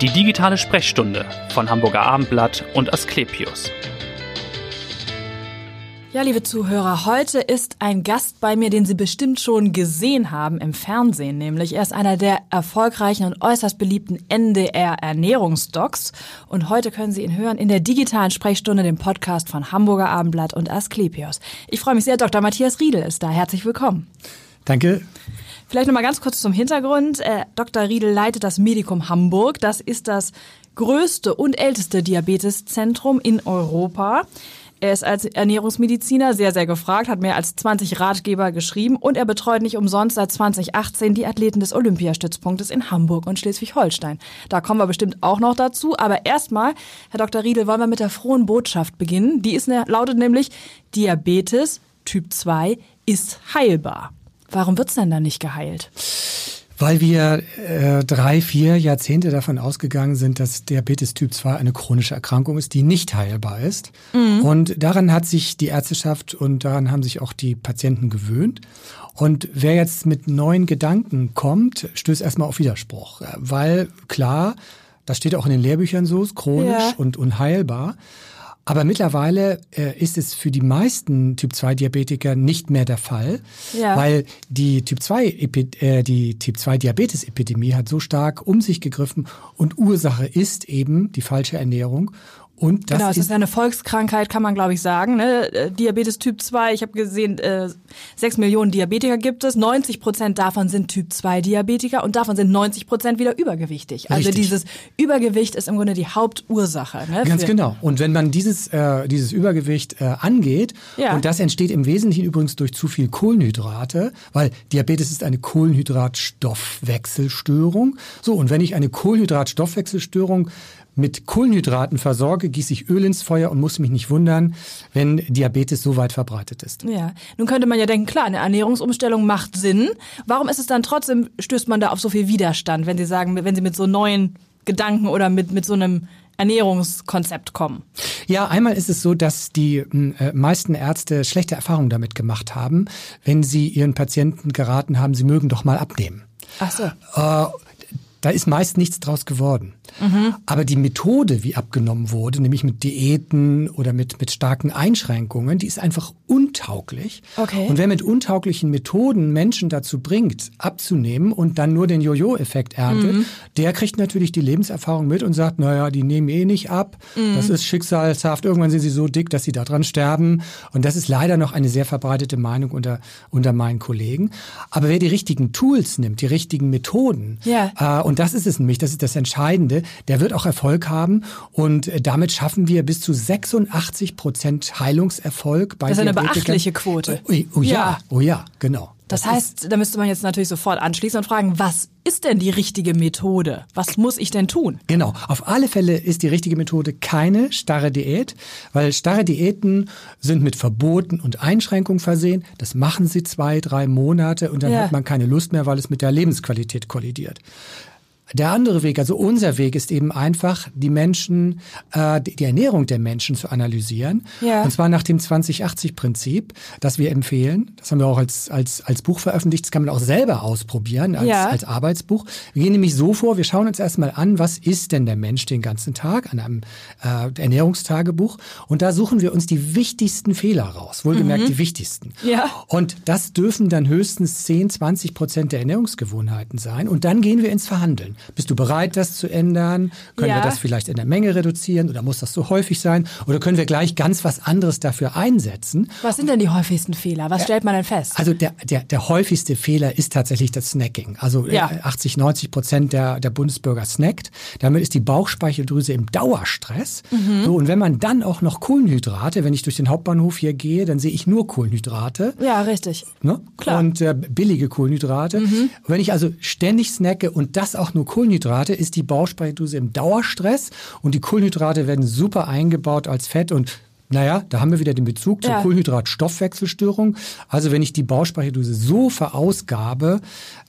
Die digitale Sprechstunde von Hamburger Abendblatt und Asklepios. Ja, liebe Zuhörer, heute ist ein Gast bei mir, den Sie bestimmt schon gesehen haben im Fernsehen, nämlich er ist einer der erfolgreichen und äußerst beliebten NDR Ernährungsdocs und heute können Sie ihn hören in der digitalen Sprechstunde, dem Podcast von Hamburger Abendblatt und Asklepios. Ich freue mich sehr, Dr. Matthias Riedel ist da. Herzlich willkommen. Danke. Vielleicht noch mal ganz kurz zum Hintergrund. Äh, Dr. Riedel leitet das Medikum Hamburg. Das ist das größte und älteste Diabeteszentrum in Europa. Er ist als Ernährungsmediziner sehr, sehr gefragt, hat mehr als 20 Ratgeber geschrieben und er betreut nicht umsonst seit 2018 die Athleten des Olympiastützpunktes in Hamburg und Schleswig-Holstein. Da kommen wir bestimmt auch noch dazu. Aber erstmal, Herr Dr. Riedel, wollen wir mit der frohen Botschaft beginnen. Die ist, lautet nämlich, Diabetes Typ 2 ist heilbar. Warum wird's denn dann nicht geheilt? Weil wir äh, drei, vier Jahrzehnte davon ausgegangen sind, dass Diabetes Typ 2 eine chronische Erkrankung ist, die nicht heilbar ist. Mhm. Und daran hat sich die Ärzteschaft und daran haben sich auch die Patienten gewöhnt. Und wer jetzt mit neuen Gedanken kommt, stößt erstmal auf Widerspruch. Weil klar, das steht auch in den Lehrbüchern so, ist chronisch ja. und unheilbar. Aber mittlerweile äh, ist es für die meisten Typ-2-Diabetiker nicht mehr der Fall, ja. weil die Typ-2 äh, die Typ-2-Diabetes-Epidemie hat so stark um sich gegriffen und Ursache ist eben die falsche Ernährung und das genau, es ist, ist eine Volkskrankheit, kann man glaube ich sagen. Ne? Äh, Diabetes Typ 2, ich habe gesehen, äh, 6 Millionen Diabetiker gibt es. 90 Prozent davon sind Typ 2 Diabetiker und davon sind 90 Prozent wieder übergewichtig. Also Richtig. dieses Übergewicht ist im Grunde die Hauptursache. Ne, Ganz genau. Und wenn man dieses, äh, dieses Übergewicht äh, angeht, ja. und das entsteht im Wesentlichen übrigens durch zu viel Kohlenhydrate, weil Diabetes ist eine Kohlenhydratstoffwechselstörung. So, und wenn ich eine Kohlenhydratstoffwechselstörung mit Kohlenhydraten versorge, gieße ich Öl ins Feuer und muss mich nicht wundern, wenn Diabetes so weit verbreitet ist. Ja, nun könnte man ja denken, klar, eine Ernährungsumstellung macht Sinn. Warum ist es dann trotzdem, stößt man da auf so viel Widerstand, wenn Sie sagen, wenn Sie mit so neuen Gedanken oder mit, mit so einem Ernährungskonzept kommen? Ja, einmal ist es so, dass die äh, meisten Ärzte schlechte Erfahrungen damit gemacht haben, wenn sie ihren Patienten geraten haben, sie mögen doch mal abnehmen. Ach so. Äh, da ist meist nichts draus geworden. Mhm. Aber die Methode, wie abgenommen wurde, nämlich mit Diäten oder mit, mit starken Einschränkungen, die ist einfach untauglich. Okay. Und wer mit untauglichen Methoden Menschen dazu bringt, abzunehmen und dann nur den Jojo-Effekt erntet, mhm. der kriegt natürlich die Lebenserfahrung mit und sagt, naja, die nehmen eh nicht ab. Mhm. Das ist schicksalshaft. Irgendwann sind sie so dick, dass sie daran sterben. Und das ist leider noch eine sehr verbreitete Meinung unter, unter meinen Kollegen. Aber wer die richtigen Tools nimmt, die richtigen Methoden, ja. äh, und das ist es nämlich, das ist das Entscheidende, der wird auch Erfolg haben und äh, damit schaffen wir bis zu 86 Prozent Heilungserfolg bei Das ist eine beachtliche Quote. Oh, oh ja, ja, oh ja, genau. Das, das heißt, da müsste man jetzt natürlich sofort anschließen und fragen, was ist denn die richtige Methode? Was muss ich denn tun? Genau, auf alle Fälle ist die richtige Methode keine starre Diät, weil starre Diäten sind mit Verboten und Einschränkungen versehen. Das machen sie zwei, drei Monate und dann ja. hat man keine Lust mehr, weil es mit der Lebensqualität kollidiert. Der andere Weg, also unser Weg, ist eben einfach, die Menschen, äh, die Ernährung der Menschen zu analysieren. Ja. Und zwar nach dem 2080-Prinzip, das wir empfehlen. Das haben wir auch als, als, als Buch veröffentlicht. Das kann man auch selber ausprobieren, als, ja. als Arbeitsbuch. Wir gehen nämlich so vor, wir schauen uns erstmal an, was ist denn der Mensch den ganzen Tag an einem äh, Ernährungstagebuch. Und da suchen wir uns die wichtigsten Fehler raus. Wohlgemerkt mhm. die wichtigsten. Ja. Und das dürfen dann höchstens 10, 20 Prozent der Ernährungsgewohnheiten sein. Und dann gehen wir ins Verhandeln. Bist du bereit, das zu ändern? Können ja. wir das vielleicht in der Menge reduzieren oder muss das so häufig sein? Oder können wir gleich ganz was anderes dafür einsetzen? Was sind denn die häufigsten Fehler? Was stellt man denn fest? Also der, der, der häufigste Fehler ist tatsächlich das Snacking. Also ja. 80, 90 Prozent der, der Bundesbürger snackt. Damit ist die Bauchspeicheldrüse im Dauerstress. Mhm. So, und wenn man dann auch noch Kohlenhydrate, wenn ich durch den Hauptbahnhof hier gehe, dann sehe ich nur Kohlenhydrate. Ja, richtig. Ne? Klar. Und äh, billige Kohlenhydrate. Mhm. Wenn ich also ständig snacke und das auch nur Kohlenhydrate, ist die Bauchspeicheldrüse im Dauerstress und die Kohlenhydrate werden super eingebaut als Fett und naja, da haben wir wieder den Bezug zur ja. Kohlenhydratstoffwechselstörung. Also wenn ich die Bauchspeicheldrüse so verausgabe,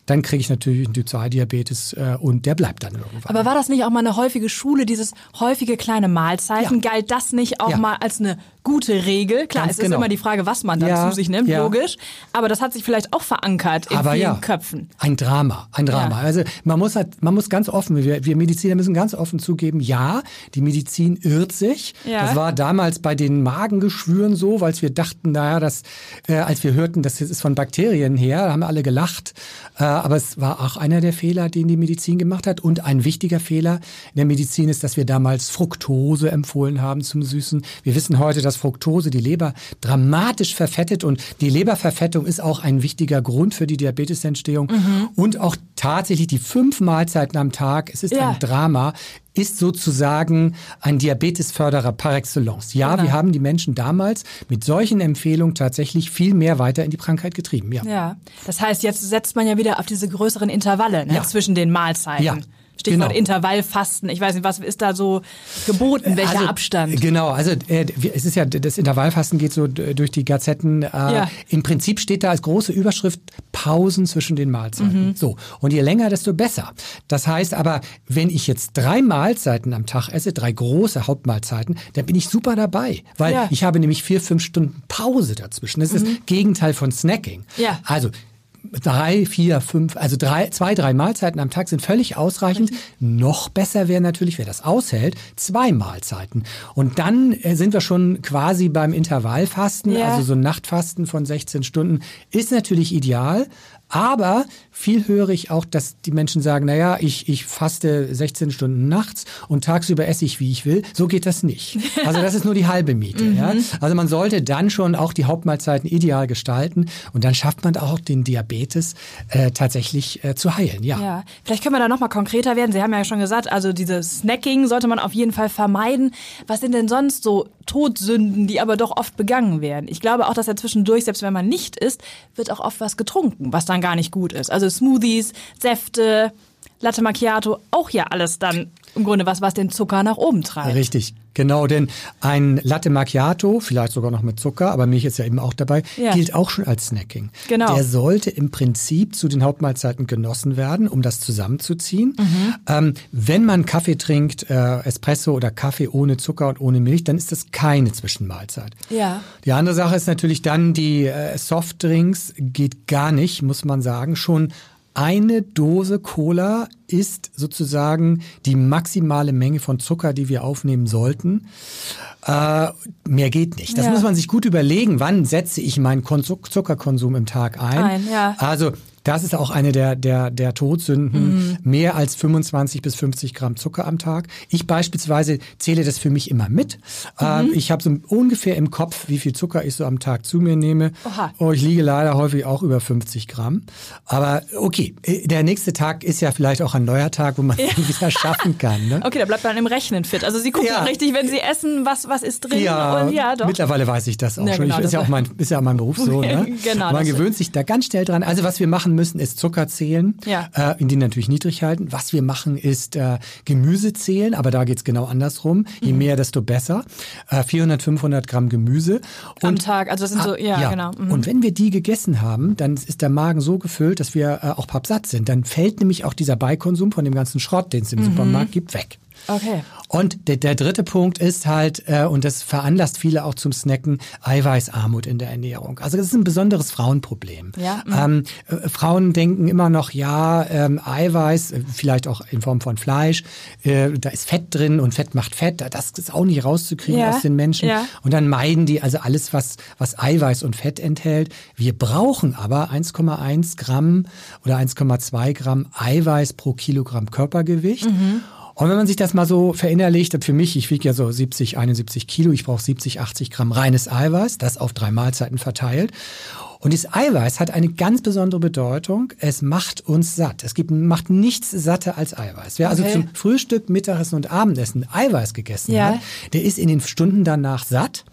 dann kriege ich natürlich einen Typ-2-Diabetes äh, und der bleibt dann irgendwann. Aber war das nicht auch mal eine häufige Schule, dieses häufige kleine Mahlzeiten? Ja. Galt das nicht auch ja. mal als eine gute Regel. Klar, Ganz es genau. ist immer die Frage, was man dann Ja, zu sich nimmt, ja. logisch. Aber das hat sich vielleicht auch verankert in Aber vielen ja, Köpfen. ein Drama, ein Drama. Also man muss halt, man muss ganz offen, wir, wir Mediziner müssen ganz offen zugeben, ja, die Medizin irrt sich. Das war damals bei den Magengeschwüren so, weil wir dachten, naja, das, äh, als wir hörten, das ist von Bakterien her, da haben alle gelacht. Äh, aber es war auch einer der Fehler, den die Medizin gemacht hat. Und ein wichtiger Fehler in der Medizin ist, dass wir damals Fructose empfohlen haben zum Süßen. Wir wissen heute, dass Fructose die Leber dramatisch verfettet und die Leberverfettung ist auch ein wichtiger Grund für die Diabetesentstehung. Und auch tatsächlich die fünf Mahlzeiten am Tag, es ist Ja. ein Drama, ist sozusagen ein Diabetesförderer par excellence. Ja, Genau. wir haben die Menschen damals mit solchen Empfehlungen tatsächlich viel mehr weiter in die Krankheit getrieben. Ja. Ja. Das heißt, jetzt setzt man ja wieder auf diese größeren Intervalle ne, Ja. zwischen den Mahlzeiten. Ja, Stichwort genau. Intervallfasten. Ich weiß nicht, was ist da so geboten? Welcher also, Abstand? Genau, also äh, es ist ja, das Intervallfasten geht so durch die Gazetten. Äh, Ja. Im Prinzip steht da als große Überschrift Pausen zwischen den Mahlzeiten. Mhm. So, und je länger, desto besser. Das heißt aber, wenn ich jetzt drei Mahlzeiten am Tag esse, drei große Hauptmahlzeiten, dann bin ich super dabei, weil Ja. Mhm. ich habe nämlich vier, fünf Stunden Pause dazwischen. Das ist das Gegenteil von Snacking. Ja. Also drei, vier, fünf, also drei, zwei, drei Mahlzeiten am Tag sind völlig ausreichend. Noch besser wäre natürlich, wer das aushält, zwei Mahlzeiten. Und dann äh, sind wir schon quasi beim Intervallfasten, Ja. also so ein Nachtfasten von 16 Stunden ist natürlich ideal. Aber viel höre ich auch, dass die Menschen sagen, naja, ich, ich faste 16 Stunden nachts und tagsüber esse ich, wie ich will. So geht das nicht. Also das ist nur die halbe Miete. ja? Also man sollte dann schon auch die Hauptmahlzeiten ideal gestalten und dann schafft man auch den Diabetes äh, tatsächlich äh, zu heilen. Ja. Ja, vielleicht können wir da nochmal konkreter werden. Sie haben ja schon gesagt, also dieses Snacking sollte man auf jeden Fall vermeiden. Was sind denn sonst so Todsünden, die aber doch oft begangen werden? Ich glaube auch, dass ja zwischendurch, selbst wenn man nicht isst, wird auch oft was getrunken, was dann gar nicht gut ist. Also Smoothies, Säfte, Latte Macchiato, auch ja alles dann im Grunde was, was den Zucker nach oben treibt. Richtig, genau, denn ein Latte Macchiato, vielleicht sogar noch mit Zucker, aber Milch ist ja eben auch dabei, Ja. gilt auch schon als Snacking. Genau. Der sollte im Prinzip zu den Hauptmahlzeiten genossen werden, um das zusammenzuziehen. Mhm. Ähm, wenn man Kaffee trinkt, äh, Espresso oder Kaffee ohne Zucker und ohne Milch, dann ist das keine Zwischenmahlzeit. Ja. Die andere Sache ist natürlich dann, die äh, Softdrinks geht gar nicht, muss man sagen. Schon eine Dose Cola ist sozusagen die maximale Menge von Zucker, die wir aufnehmen sollten. Äh, mehr geht nicht. Das Ja. muss man sich gut überlegen. Wann setze ich meinen Kon Zuckerkonsum im Tag ein? Ein, ja. Also das ist auch eine der, der, der Todsünden. Mhm. Mehr als 25 bis 50 Gramm Zucker am Tag. Ich beispielsweise zähle das für mich immer mit. Mhm. Ähm, ich habe so ungefähr im Kopf, wie viel Zucker ich so am Tag zu mir nehme. Oha. Oh, ich liege leider häufig auch über 50 Gramm. Aber okay, äh, der nächste Tag ist ja vielleicht auch ein neuer Tag, wo man es wieder schaffen kann. Ne? Okay, da bleibt man im Rechnen fit. Also Sie gucken Ja. richtig, wenn Sie essen, was, was ist drin. Ja, und ja, doch. mittlerweile weiß ich das auch Ja, schon. genau, ich, ist, ja das- auch mein, ist ja auch mein Beruf so. Ne? Genau, Man das- gewöhnt sich da ganz schnell dran. Also was wir machen müssen, ist Zucker zählen, Ja. äh, in die natürlich niedrig halten. Was wir machen, ist äh, Gemüse zählen, aber da geht's genau andersrum. Je Mhm. mehr, desto besser. Äh, 400, 500 Gramm Gemüse. Am Tag, also das sind so, ja, genau. Mhm. Und wenn wir die gegessen haben, dann ist der Magen so gefüllt, dass wir äh, auch pappsatt sind. Dann fällt nämlich auch dieser Beikonsum von dem ganzen Schrott, den es Mhm. im Supermarkt gibt, weg. Okay. Und der, der dritte Punkt ist halt, äh, und das veranlasst viele auch zum Snacken, Eiweißarmut in der Ernährung. Also das ist ein besonderes Frauenproblem. Ja, mhm. Ähm, äh, Frauen denken immer noch, ja, ähm, Eiweiß, äh, vielleicht auch in Form von Fleisch, äh, da ist Fett drin und Fett macht Fett. Das ist auch nicht rauszukriegen Ja, aus den Menschen. ja. Und dann meiden die also alles, was, was Eiweiß und Fett enthält. Wir brauchen aber 1,1 Gramm oder 1,2 Gramm Eiweiß pro Kilogramm Körpergewicht. Und wenn man sich das mal so verinnerlicht, für mich, ich wiege ja so 70, 71 Kilo, ich brauche 70, 80 Gramm reines Eiweiß, das auf drei Mahlzeiten verteilt. Und dieses Eiweiß hat eine ganz besondere Bedeutung. Es macht uns satt. Es gibt, macht nichts satter als Eiweiß. Wer also Okay. zum Frühstück, Mittagessen und Abendessen Eiweiß gegessen Ja. hat, der ist in den Stunden danach satt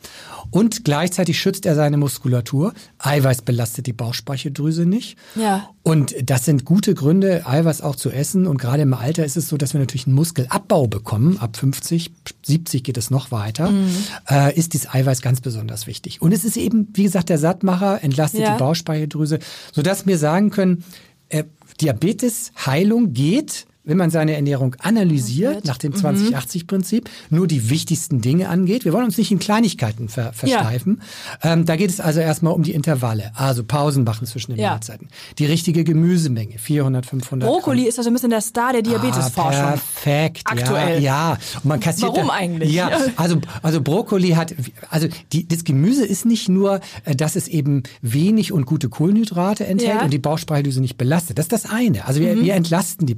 und gleichzeitig schützt er seine Muskulatur. Eiweiß belastet die Bauchspeicheldrüse nicht. Ja. Und das sind gute Gründe, Eiweiß auch zu essen. Und gerade im Alter ist es so, dass wir natürlich einen Muskelabbau bekommen. Ab 50, 70 geht es noch weiter. Mhm. Äh, ist dieses Eiweiß ganz besonders wichtig. Und es ist eben, wie gesagt, der Sattmacher, entlastet Ja. die Bauchspeicheldrüse, sodass wir sagen können, äh, Diabetesheilung geht wenn man seine Ernährung analysiert, nach dem 20-80-Prinzip, nur die wichtigsten Dinge angeht. Wir wollen uns nicht in Kleinigkeiten ver versteifen. Ja. Ähm, da geht es also erstmal um die Intervalle, also Pausen machen zwischen den ja. Mahlzeiten. Die richtige Gemüsemenge, 400, 500 Brokkoli Gramm. ist also ein bisschen der Star der Diabetesforschung. Ah, perfekt, Aktuell. Ja, ja. Und man kassiert Warum da, eigentlich? Ja, also, also Brokkoli hat, also die, das Gemüse ist nicht nur, äh, dass es eben wenig und gute Kohlenhydrate enthält und die Bauchspeicheldrüse nicht belastet. Das ist das eine. Also wir, wir entlasten die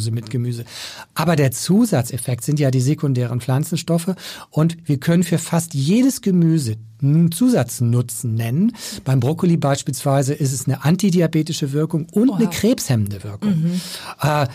Bauchspeicheldrüse mit Gemüse. Aber der Zusatzeffekt sind ja die sekundären Pflanzenstoffe und wir können für fast jedes Gemüse einen Zusatznutzen nennen. Beim Brokkoli beispielsweise ist es eine antidiabetische Wirkung und eine krebshemmende Wirkung. Äh,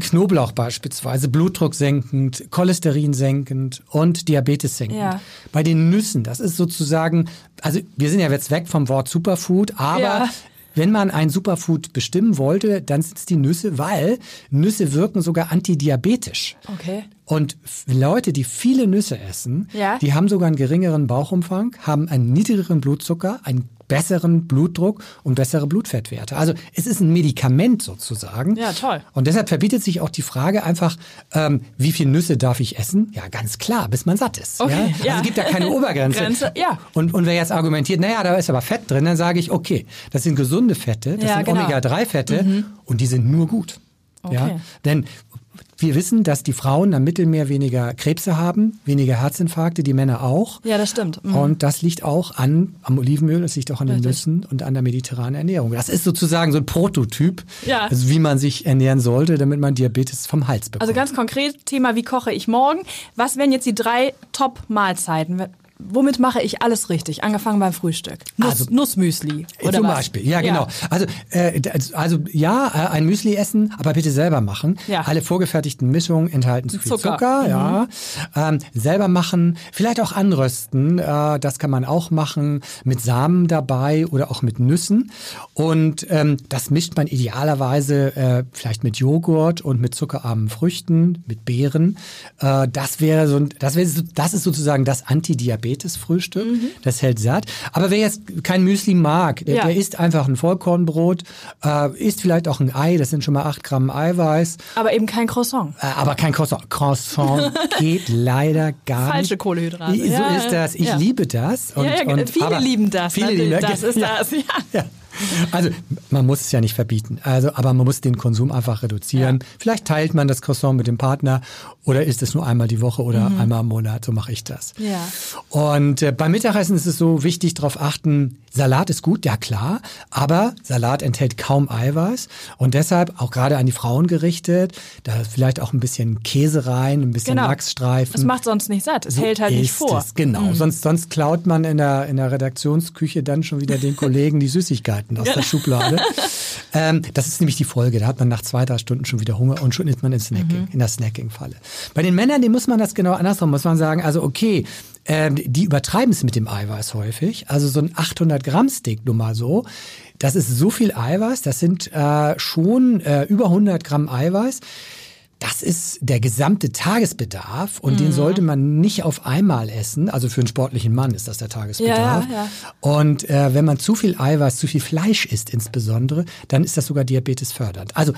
Knoblauch beispielsweise, Blutdruck senkend, Cholesterin senkend und Diabetes senkend. Ja. Bei den Nüssen, das ist sozusagen, also wir sind ja jetzt weg vom Wort Superfood, aber Ja. Wenn man ein Superfood bestimmen wollte, dann sind es die Nüsse, weil Nüsse wirken sogar antidiabetisch. Okay. Und Leute, die viele Nüsse essen, Ja. die haben sogar einen geringeren Bauchumfang, haben einen niedrigeren Blutzucker, einen besseren Blutdruck und bessere Blutfettwerte. Also es ist ein Medikament sozusagen. Ja, toll. Und deshalb verbietet sich auch die Frage einfach, ähm, wie viel Nüsse darf ich essen? Ja, ganz klar, bis man satt ist. Okay, ja? ja. Also es gibt da keine Obergrenze. Grenze, ja. Und, und wer jetzt argumentiert, naja, da ist aber Fett drin, dann sage ich, okay, das sind gesunde Fette, das Ja, sind genau. Mhm. Omega-3-Fette und die sind nur gut. Ja? Okay. Denn wir wissen, dass die Frauen am Mittelmeer weniger Krebse haben, weniger Herzinfarkte, die Männer auch. Ja, das stimmt. Mhm. Und das liegt auch an, am Olivenöl, das liegt auch an den Richtig. Nüssen und an der mediterranen Ernährung. Das ist sozusagen so ein Prototyp, Ja. also wie man sich ernähren sollte, damit man Diabetes vom Hals bekommt. Also ganz konkret, Thema, wie koche ich morgen? Was wären jetzt die drei Top-Mahlzeiten? Womit mache ich alles richtig? Angefangen beim Frühstück. Nuss, Also- Nussmüsli. Oder Zum was? Beispiel, ja, genau. Also, äh, also ja, äh, ein Müsli essen, aber bitte selber machen. Ja. Alle vorgefertigten Mischungen enthalten zu viel Zucker. Zucker, Mhm. ja. Ähm, selber machen, vielleicht auch anrösten, äh, das kann man auch machen, mit Samen dabei oder auch mit Nüssen. Und ähm, das mischt man idealerweise äh, vielleicht mit Joghurt und mit zuckerarmen Früchten, mit Beeren. Äh, das wäre so, ein- das wäre, so- das ist sozusagen das Antidiabetes-Frühstück. Das hält satt. Aber wer jetzt kein Müsli mag, der, Ja. der isst einfach ein Vollkornbrot, äh, isst vielleicht auch ein Ei, das sind schon mal acht Gramm Eiweiß, Aber eben kein Croissant. äh, aber kein Croissant. Croissant geht leider gar Falsche nicht. Kohlenhydrate. So Ja, ist das. Ich liebe das. Und, ja, ja, und, viele aber lieben das. Viele lieben das ist das. Ja. Also man muss es ja nicht verbieten. Also, aber man muss den Konsum einfach reduzieren. Ja. Vielleicht teilt man das Croissant mit dem Partner oder isst es nur einmal die Woche oder einmal im Monat. So mache ich das. Mhm. Ja. Und äh, beim Mittagessen ist es so wichtig, darauf achten, Salat ist gut, ja klar, aber Salat enthält kaum Eiweiß und deshalb auch gerade an die Frauen gerichtet, da vielleicht auch ein bisschen Käse rein, ein bisschen Genau. Lachsstreifen. Es macht sonst nicht satt. Es So hält halt nicht vor. Es, genau, sonst, sonst klaut man in der, in der Redaktionsküche dann schon wieder den Kollegen die Süßigkeiten aus der Schublade. ähm, das ist nämlich die Folge. Da hat man nach zwei, drei Stunden schon wieder Hunger und schon ist man in, Snacking, in der Snacking-Falle. Bei den Männern, denen muss man das genau andersrum, muss man sagen, also okay, ähm, die übertreiben es mit dem Eiweiß häufig. Also so ein 800 Gramm Steak, nur mal so. Das ist so viel Eiweiß, das sind äh, schon äh, über 100 Gramm Eiweiß. Das ist der gesamte Tagesbedarf und Mhm. den sollte man nicht auf einmal essen. Also für einen sportlichen Mann ist das der Tagesbedarf. Ja, ja, Und äh, wenn man zu viel Eiweiß, zu viel Fleisch isst insbesondere, dann ist das sogar Diabetes fördernd. Also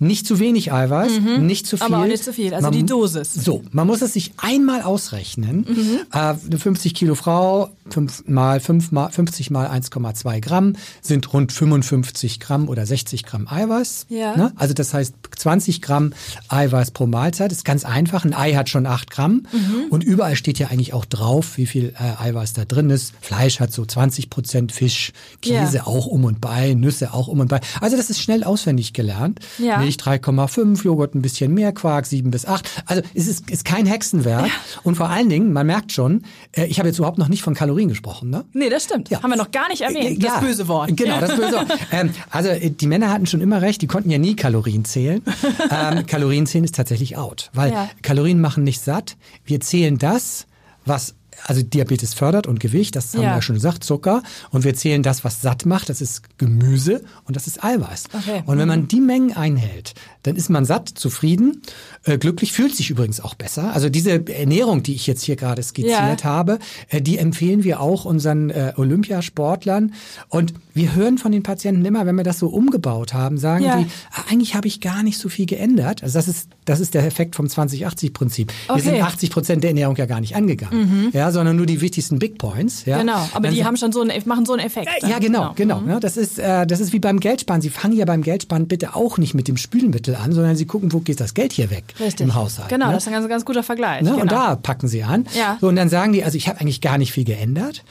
nicht zu wenig Eiweiß, nicht zu viel. Mhm. Aber auch nicht zu viel, also die Dosis. Mhm. So, man muss es sich einmal ausrechnen. Äh, eine 50 Kilo Frau, 5 mal, 5 mal, 50 mal 1,2 Gramm sind rund 55 Gramm oder 60 Gramm Eiweiß. Ja. Ne? Also das heißt 20 Gramm Eiweiß pro Mahlzeit. Das ist ganz einfach. Ein Ei hat schon 8 Gramm. Mhm. Und überall steht ja eigentlich auch drauf, wie viel äh, Eiweiß da drin ist. Fleisch hat so 20 Prozent, Fisch, Käse Ja. auch um und bei, Nüsse auch um und bei. Also das ist schnell auswendig gelernt. Ja. Milch 3,5, Joghurt ein bisschen mehr, Quark 7 bis 8. Also es ist, ist kein Hexenwerk. Und vor allen Dingen, man merkt schon, äh, ich habe jetzt überhaupt noch nicht von Kalorien gesprochen. Ne? Nee, das stimmt. Ja. Haben wir noch gar nicht erwähnt. Äh, Das ja, böse Wort. Genau, das böse Wort. ähm, also äh, die Männer hatten schon immer recht, die konnten ja nie Kalorien zählen. ähm, Kalorien zählen ist tatsächlich out, weil Ja. Kalorien machen nicht satt. Wir zählen das, was also Diabetes fördert und Gewicht, das haben ja. wir ja schon gesagt, Zucker. Und wir zählen das, was satt macht, das ist Gemüse und das ist Eiweiß. Okay. Und wenn man die Mengen einhält, dann ist man satt, zufrieden, äh, glücklich, fühlt sich übrigens auch besser. Also diese Ernährung, die ich jetzt hier gerade skizziert ja. habe, äh, die empfehlen wir auch unseren äh, Olympiasportlern. Und wir hören von den Patienten immer, wenn wir das so umgebaut haben, sagen ja. die, ah, eigentlich habe ich gar nicht so viel geändert. Also das ist, das ist der Effekt vom 20-80-Prinzip. Okay. Wir sind 80 Prozent der Ernährung ja gar nicht angegangen, mhm. ja, sondern nur die wichtigsten Big Points. Ja. Genau, aber Dann die haben schon so einen, machen so einen Effekt. Ja, genau, genau. genau mhm. ja, das ist, äh, das ist wie beim Geldsparen. Sie fangen ja beim Geldsparen bitte auch nicht mit dem Spülmittel an, sondern Sie gucken, wo geht das Geld hier weg Richtig. im Haushalt. Genau, ne? das ist ein ganz, ganz guter Vergleich. Ne? Genau. Und da packen Sie an. Ja. So, und dann sagen die, also ich habe eigentlich gar nicht viel geändert,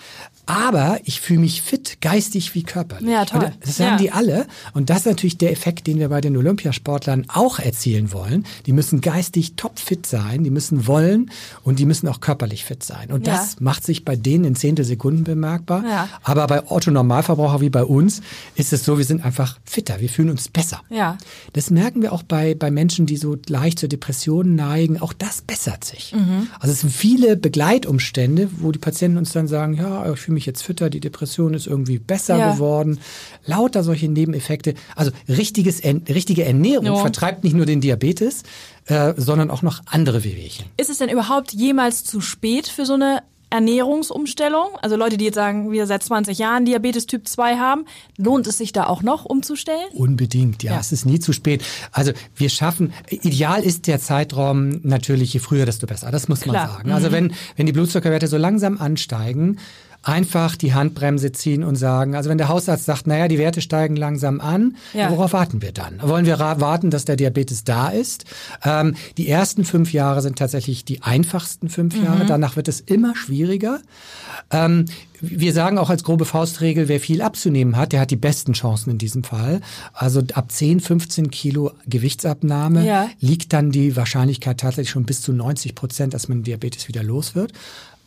aber ich fühle mich fit, geistig wie körperlich. Ja, toll. Das sagen ja. die alle. Und das ist natürlich der Effekt, den wir bei den Olympiasportlern auch erzielen wollen. Die müssen geistig topfit sein, die müssen wollen und die müssen auch körperlich fit sein. Und das ja. macht sich bei denen in Zehntelsekunden bemerkbar. Ja. Aber bei Otto-Normalverbraucher wie bei uns ist es so, wir sind einfach fitter, wir fühlen uns besser. Ja. Das merken wir auch bei, bei Menschen, die so leicht zur Depression neigen. Auch das bessert sich. Mhm. Also es sind viele Begleitumstände, wo die Patienten uns dann sagen, ja, ich fühle mich jetzt fitter, die Depression ist irgendwie besser ja. geworden. Lauter solche Nebeneffekte. Also richtiges, richtige Ernährung ja. vertreibt nicht nur den Diabetes, äh, sondern auch noch andere Wehwehchen. Ist es denn überhaupt jemals zu spät für so eine Ernährungsumstellung? Also Leute, die jetzt sagen, wir seit 20 Jahren Diabetes Typ 2 haben, lohnt es sich da auch noch umzustellen? Unbedingt, ja, ja. es ist nie zu spät. Also wir schaffen, ideal ist der Zeitraum natürlich, je früher, desto besser. Das muss Klar. man sagen. Also mhm. wenn, wenn die Blutzuckerwerte so langsam ansteigen, einfach die Handbremse ziehen und sagen, also wenn der Hausarzt sagt, naja, die Werte steigen langsam an, ja. worauf warten wir dann? Wollen wir warten, dass der Diabetes da ist? Ähm, die ersten fünf Jahre sind tatsächlich die einfachsten fünf mhm. Jahre, danach wird es immer schwieriger. Ähm, wir sagen auch als grobe Faustregel, wer viel abzunehmen hat, der hat die besten Chancen in diesem Fall. Also ab 10, 15 Kilo Gewichtsabnahme ja. liegt dann die Wahrscheinlichkeit tatsächlich schon bis zu 90 Prozent, dass man Diabetes wieder los wird.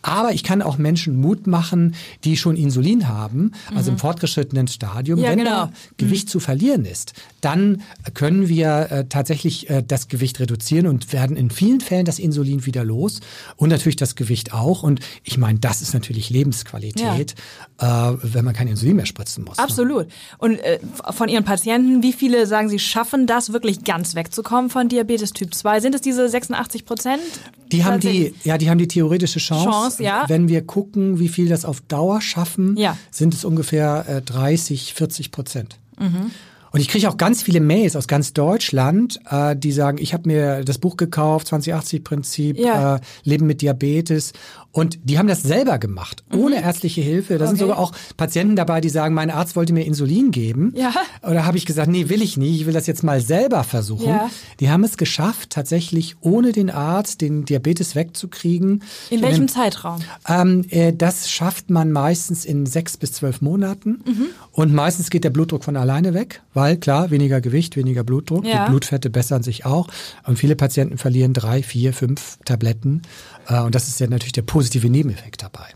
Aber ich kann auch Menschen Mut machen, die schon Insulin haben, also mhm. im fortgeschrittenen Stadium. Ja, Wenn genau. da Gewicht mhm. zu verlieren ist, dann können wir äh, tatsächlich äh, das Gewicht reduzieren und werden in vielen Fällen das Insulin wieder los und natürlich das Gewicht auch. Und ich meine, das ist natürlich Lebensqualität, ja. äh, wenn man kein Insulin mehr spritzen muss. Ne? Absolut. Und äh, von Ihren Patienten, wie viele sagen Sie, schaffen das wirklich ganz wegzukommen von Diabetes Typ 2? Sind es diese 86 Prozent? Die haben die, ja, die haben die theoretische Chance. Chance ja. Wenn wir gucken, wie viel das auf Dauer schaffen, ja. sind es ungefähr äh, 30, 40 Prozent. Mhm. Und ich kriege auch ganz viele Mails aus ganz Deutschland, äh, die sagen, ich habe mir das Buch gekauft, 2080-Prinzip, ja. äh, Leben mit Diabetes. Und die haben das selber gemacht, ohne mhm. ärztliche Hilfe. Da okay. sind sogar auch Patienten dabei, die sagen, mein Arzt wollte mir Insulin geben. Ja. Oder habe ich gesagt, nee, will ich nicht, ich will das jetzt mal selber versuchen. Ja. Die haben es geschafft, tatsächlich ohne den Arzt den Diabetes wegzukriegen. In ich welchem Zeitraum? Ähm, äh, das schafft man meistens in sechs bis zwölf Monaten. Mhm. Und meistens geht der Blutdruck von alleine weg, weil klar, weniger Gewicht, weniger Blutdruck. Ja. Die Blutfette bessern sich auch. Und viele Patienten verlieren drei, vier, fünf Tabletten. Äh, und das ist ja natürlich der positive Nebeneffekt dabei.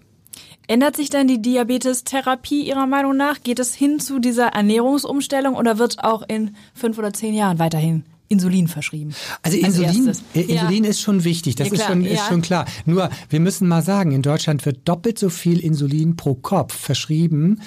Ändert sich denn die Diabetestherapie Ihrer Meinung nach? Geht es hin zu dieser Ernährungsumstellung oder wird auch in fünf oder zehn Jahren weiterhin Insulin verschrieben. Also Insulin, äh, Insulin ja. ist schon wichtig, das ja, ist, schon, ist ja. schon klar. Nur, wir müssen mal sagen, in Deutschland wird doppelt so viel Insulin pro Kopf verschrieben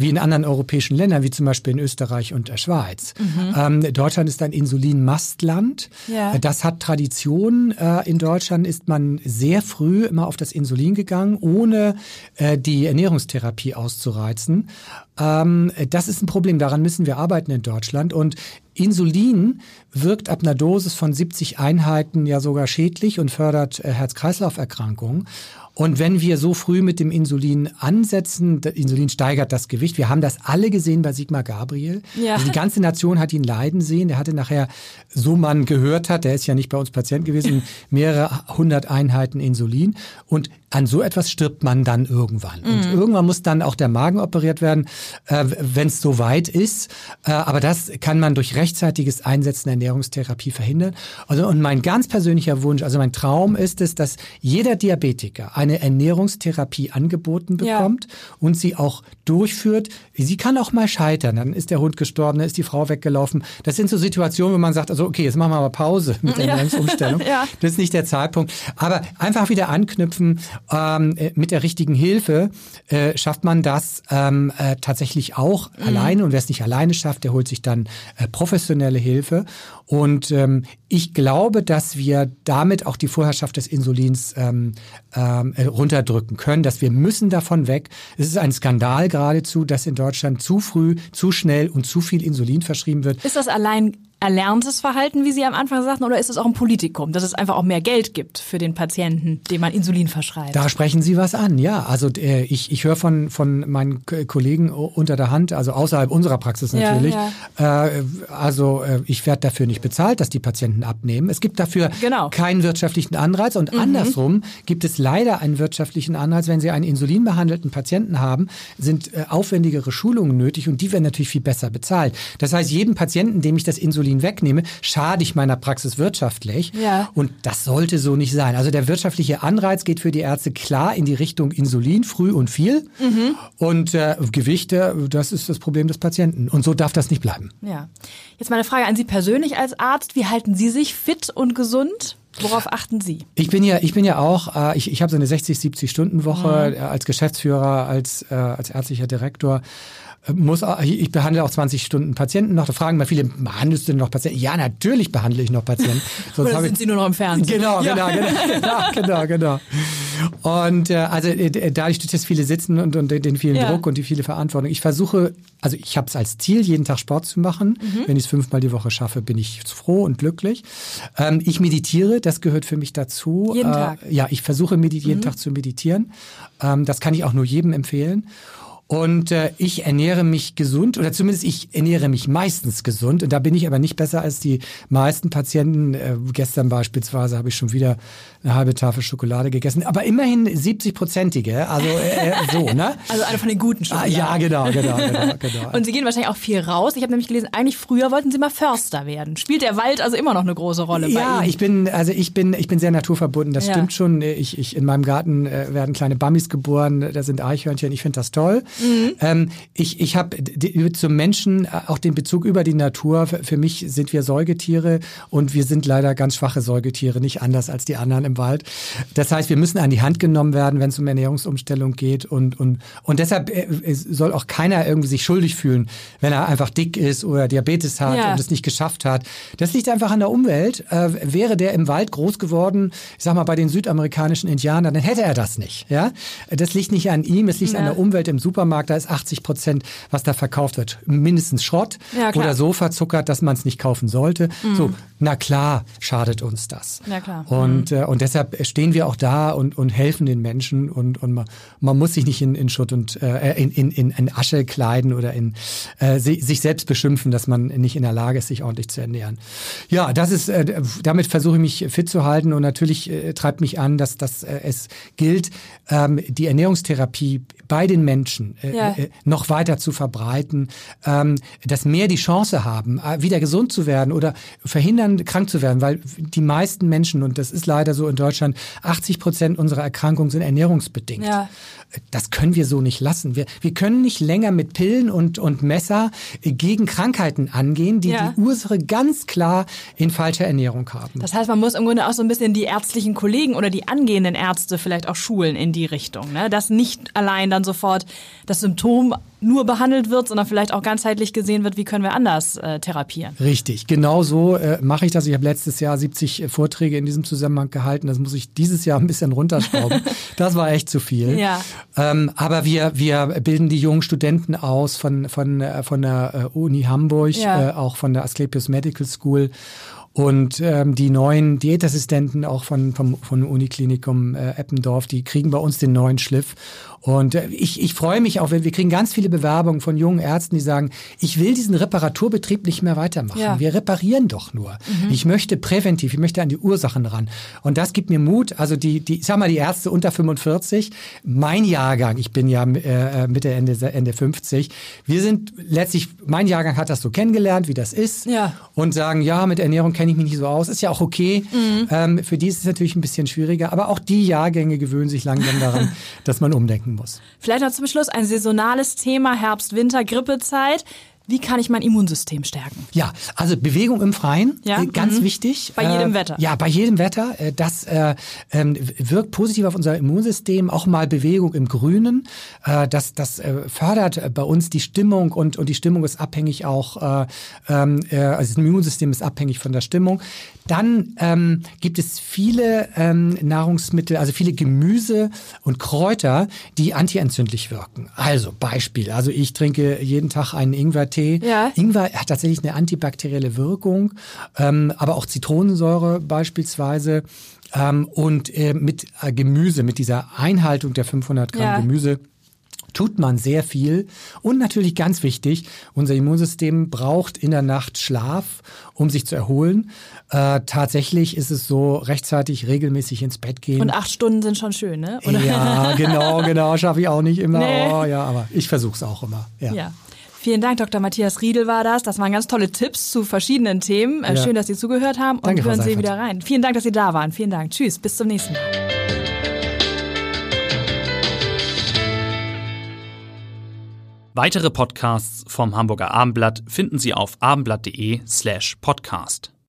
wie in anderen europäischen Ländern, wie zum Beispiel in Österreich und der Schweiz. Mhm. Ähm, Deutschland ist ein Insulinmastland. Ja. Das hat Tradition. Äh, in Deutschland ist man sehr früh immer auf das Insulin gegangen, ohne äh, die Ernährungstherapie auszureizen. Ähm, das ist ein Problem. Daran müssen wir arbeiten in Deutschland. Und Insulin wirkt ab einer Dosis von 70 Einheiten ja sogar schädlich und fördert äh, Herz-Kreislauf-Erkrankungen. Und wenn wir so früh mit dem Insulin ansetzen, Insulin steigert das Gewicht. Wir haben das alle gesehen bei Sigmar Gabriel. Ja. Also die ganze Nation hat ihn leiden sehen. Der hatte nachher, so man gehört hat, der ist ja nicht bei uns Patient gewesen, mehrere hundert Einheiten Insulin. Und an so etwas stirbt man dann irgendwann. Mhm. Und irgendwann muss dann auch der Magen operiert werden, äh, wenn es so weit ist. Äh, aber das kann man durch rechtzeitiges Einsetzen der Ernährungstherapie verhindern. Also, und mein ganz persönlicher Wunsch, also mein Traum ist es, dass jeder Diabetiker eine Ernährungstherapie angeboten bekommt ja. und sie auch durchführt. Sie kann auch mal scheitern. Dann ist der Hund gestorben, dann ist die Frau weggelaufen. Das sind so Situationen, wo man sagt, also okay, jetzt machen wir mal Pause mit der ja. Ernährungsumstellung. ja. Das ist nicht der Zeitpunkt. Aber einfach wieder anknüpfen ähm, äh, mit der richtigen Hilfe äh, schafft man das ähm, äh, tatsächlich auch mhm. alleine. Und wer es nicht alleine schafft, der holt sich dann äh, professionelle Hilfe. Und ähm, ich glaube, dass wir damit auch die Vorherrschaft des Insulins ähm, ähm, äh, runterdrücken können, dass wir müssen davon weg. Es ist ein Skandal geradezu, dass in Deutschland zu früh, zu schnell und zu viel Insulin verschrieben wird. Ist das allein erlerntes Verhalten, wie Sie am Anfang sagten, oder ist es auch ein Politikum, dass es einfach auch mehr Geld gibt für den Patienten, dem man Insulin verschreibt? Da sprechen Sie was an, ja. Also äh, ich, ich höre von, von meinen Kollegen unter der Hand, also außerhalb unserer Praxis natürlich. Ja, ja. Äh, also äh, ich werde dafür nicht bezahlt, dass die Patienten abnehmen. Es gibt dafür genau. keinen wirtschaftlichen Anreiz und mhm. andersrum gibt es leider einen wirtschaftlichen Anreiz, wenn Sie einen insulinbehandelten Patienten haben, sind äh, aufwendigere Schulungen nötig und die werden natürlich viel besser bezahlt. Das heißt, jedem Patienten, dem ich das Insulin Insulin wegnehme, schade ich meiner Praxis wirtschaftlich. Ja. Und das sollte so nicht sein. Also der wirtschaftliche Anreiz geht für die Ärzte klar in die Richtung Insulin, früh und viel. Mhm. Und äh, Gewichte, das ist das Problem des Patienten. Und so darf das nicht bleiben. Ja. Jetzt meine Frage an Sie persönlich als Arzt. Wie halten Sie sich fit und gesund? Worauf achten Sie? Ich bin ja, ich bin ja auch, äh, ich, ich habe so eine 60, 70 Stunden Woche mhm. als Geschäftsführer, als, äh, als ärztlicher Direktor muss, ich behandle auch 20 Stunden Patienten noch. Da fragen mal viele, behandelst du noch Patienten? Ja, natürlich behandle ich noch Patienten. Sonst Oder sind ich, Sie nur noch im Fernsehen? Genau, ja. genau, genau, genau, genau. Und äh, also äh, dadurch, durch das viele Sitzen und, und den vielen ja. Druck und die viele Verantwortung. Ich versuche, also ich habe es als Ziel, jeden Tag Sport zu machen. Mhm. Wenn ich es fünfmal die Woche schaffe, bin ich froh und glücklich. Ähm, ich meditiere, das gehört für mich dazu. Jeden äh, Tag? Ja, ich versuche jeden mhm. Tag zu meditieren. Ähm, das kann ich auch nur jedem empfehlen. Und äh, ich ernähre mich gesund oder zumindest ich ernähre mich meistens gesund. Und da bin ich aber nicht besser als die meisten Patienten. Äh, gestern beispielsweise habe ich schon wieder eine halbe Tafel Schokolade gegessen, aber immerhin 70-prozentige. Also äh, äh, so, ne? Also eine von den guten Schokoladen. Ah, ja, genau, genau, genau, genau. Und Sie gehen wahrscheinlich auch viel raus. Ich habe nämlich gelesen, eigentlich früher wollten Sie mal Förster werden. Spielt der Wald also immer noch eine große Rolle ja, bei Ihnen? Ja, ich bin, also ich bin, ich bin sehr naturverbunden. Das ja. stimmt schon. Ich, ich, in meinem Garten äh, werden kleine Bammis geboren. Da sind Eichhörnchen. Ich finde das toll. Mhm. Ähm, ich ich habe zum Menschen auch den Bezug über die Natur. Für mich sind wir Säugetiere und wir sind leider ganz schwache Säugetiere, nicht anders als die anderen im Wald. Das heißt, wir müssen an die Hand genommen werden, wenn es um Ernährungsumstellung geht und und und deshalb äh, soll auch keiner irgendwie sich schuldig fühlen, wenn er einfach dick ist oder Diabetes hat ja. und es nicht geschafft hat. Das liegt einfach an der Umwelt. Äh, wäre der im Wald groß geworden, ich sag mal bei den südamerikanischen Indianern, dann hätte er das nicht. Ja, das liegt nicht an ihm, es liegt ja. an der Umwelt im Supermarkt. Da ist 80 Prozent, was da verkauft wird, mindestens Schrott ja, oder so verzuckert, dass man es nicht kaufen sollte. Mhm. So, na klar, schadet uns das. Na klar. Und, mhm. äh, und deshalb stehen wir auch da und, und helfen den Menschen und, und man, man muss sich nicht in, in Schutt und äh, in, in, in Asche kleiden oder in äh, sich selbst beschimpfen, dass man nicht in der Lage ist, sich ordentlich zu ernähren. Ja, das ist, äh, damit versuche ich mich fit zu halten und natürlich äh, treibt mich an, dass, dass äh, es gilt, ähm, die Ernährungstherapie bei den Menschen äh, ja. Äh, noch weiter zu verbreiten, ähm, dass mehr die Chance haben, äh, wieder gesund zu werden oder verhindern, krank zu werden, weil die meisten Menschen, und das ist leider so in Deutschland, 80 Prozent unserer Erkrankungen sind ernährungsbedingt. Ja. Das können wir so nicht lassen. Wir, wir können nicht länger mit Pillen und, und Messer gegen Krankheiten angehen, die ja. die Ursache ganz klar in falscher Ernährung haben. Das heißt, man muss im Grunde auch so ein bisschen die ärztlichen Kollegen oder die angehenden Ärzte vielleicht auch schulen in die Richtung. Ne? Dass nicht allein dann sofort das Symptom nur behandelt wird, sondern vielleicht auch ganzheitlich gesehen wird, wie können wir anders äh, therapieren. Richtig, genau so äh, mache ich das. Ich habe letztes Jahr 70 Vorträge in diesem Zusammenhang gehalten. Das muss ich dieses Jahr ein bisschen runterschrauben. das war echt zu viel. Ja. Ähm, aber wir, wir bilden die jungen Studenten aus von, von, äh, von der äh, Uni Hamburg, ja. äh, auch von der Asklepios Medical School. Und ähm, die neuen Diätassistenten auch von, vom, von Uniklinikum äh, Eppendorf, die kriegen bei uns den neuen Schliff. Und äh, ich, ich freue mich auch, wenn wir kriegen ganz viele Bewerbungen von jungen Ärzten, die sagen, ich will diesen Reparaturbetrieb nicht mehr weitermachen. Ja. Wir reparieren doch nur. Mhm. Ich möchte präventiv, ich möchte an die Ursachen ran. Und das gibt mir Mut. Also die, die, ich sag mal, die Ärzte unter 45, mein Jahrgang, ich bin ja äh, Mitte, Ende, Ende 50, wir sind letztlich, mein Jahrgang hat das so kennengelernt, wie das ist. Ja. Und sagen, ja, mit Ernährung kenne ich mich nicht so aus. Ist ja auch okay. Mhm. Ähm, für die ist es natürlich ein bisschen schwieriger, aber auch die Jahrgänge gewöhnen sich langsam daran, dass man umdenken muss. Vielleicht noch zum Schluss ein saisonales Thema, Herbst, Winter, Grippezeit. Wie kann ich mein Immunsystem stärken? Ja, also Bewegung im Freien, ja? Äh, ganz mhm. wichtig. Bei jedem äh, Wetter. Ja, bei jedem Wetter. Äh, das äh, ähm, wirkt positiv auf unser Immunsystem. Auch mal Bewegung im Grünen. Das das fördert bei uns die Stimmung und, und die Stimmung ist abhängig auch, äh, ähm, äh, also das Immunsystem ist abhängig von der Stimmung. Dann ähm, gibt es viele Nahrungsmittel, also viele Gemüse und Kräuter, die antientzündlich wirken. Also Beispiel, also ich trinke jeden Tag einen Ingwertee. Ja. Ingwer hat tatsächlich eine antibakterielle Wirkung, ähm, aber auch Zitronensäure beispielsweise. Ähm, und äh, mit äh, Gemüse, mit dieser Einhaltung der 500 Gramm ja. Gemüse tut man sehr viel. Und natürlich ganz wichtig, unser Immunsystem braucht in der Nacht Schlaf, um sich zu erholen. Äh, tatsächlich ist es so, rechtzeitig regelmäßig ins Bett gehen. Und acht Stunden sind schon schön, ne? Oder? Ja, genau, genau, schaffe ich auch nicht immer. Nee. Oh, ja, aber ich versuche es auch immer. Ja. ja. Vielen Dank, Dr. Matthias Riedel war das. Das waren ganz tolle Tipps zu verschiedenen Themen. Äh, ja. Schön, dass Sie zugehört haben und Danke, hören Sie wieder rein. Vielen Dank, dass Sie da waren. Vielen Dank. Tschüss, bis zum nächsten Mal. Weitere Podcasts vom Hamburger Abendblatt finden Sie auf abendblatt.de slash podcast.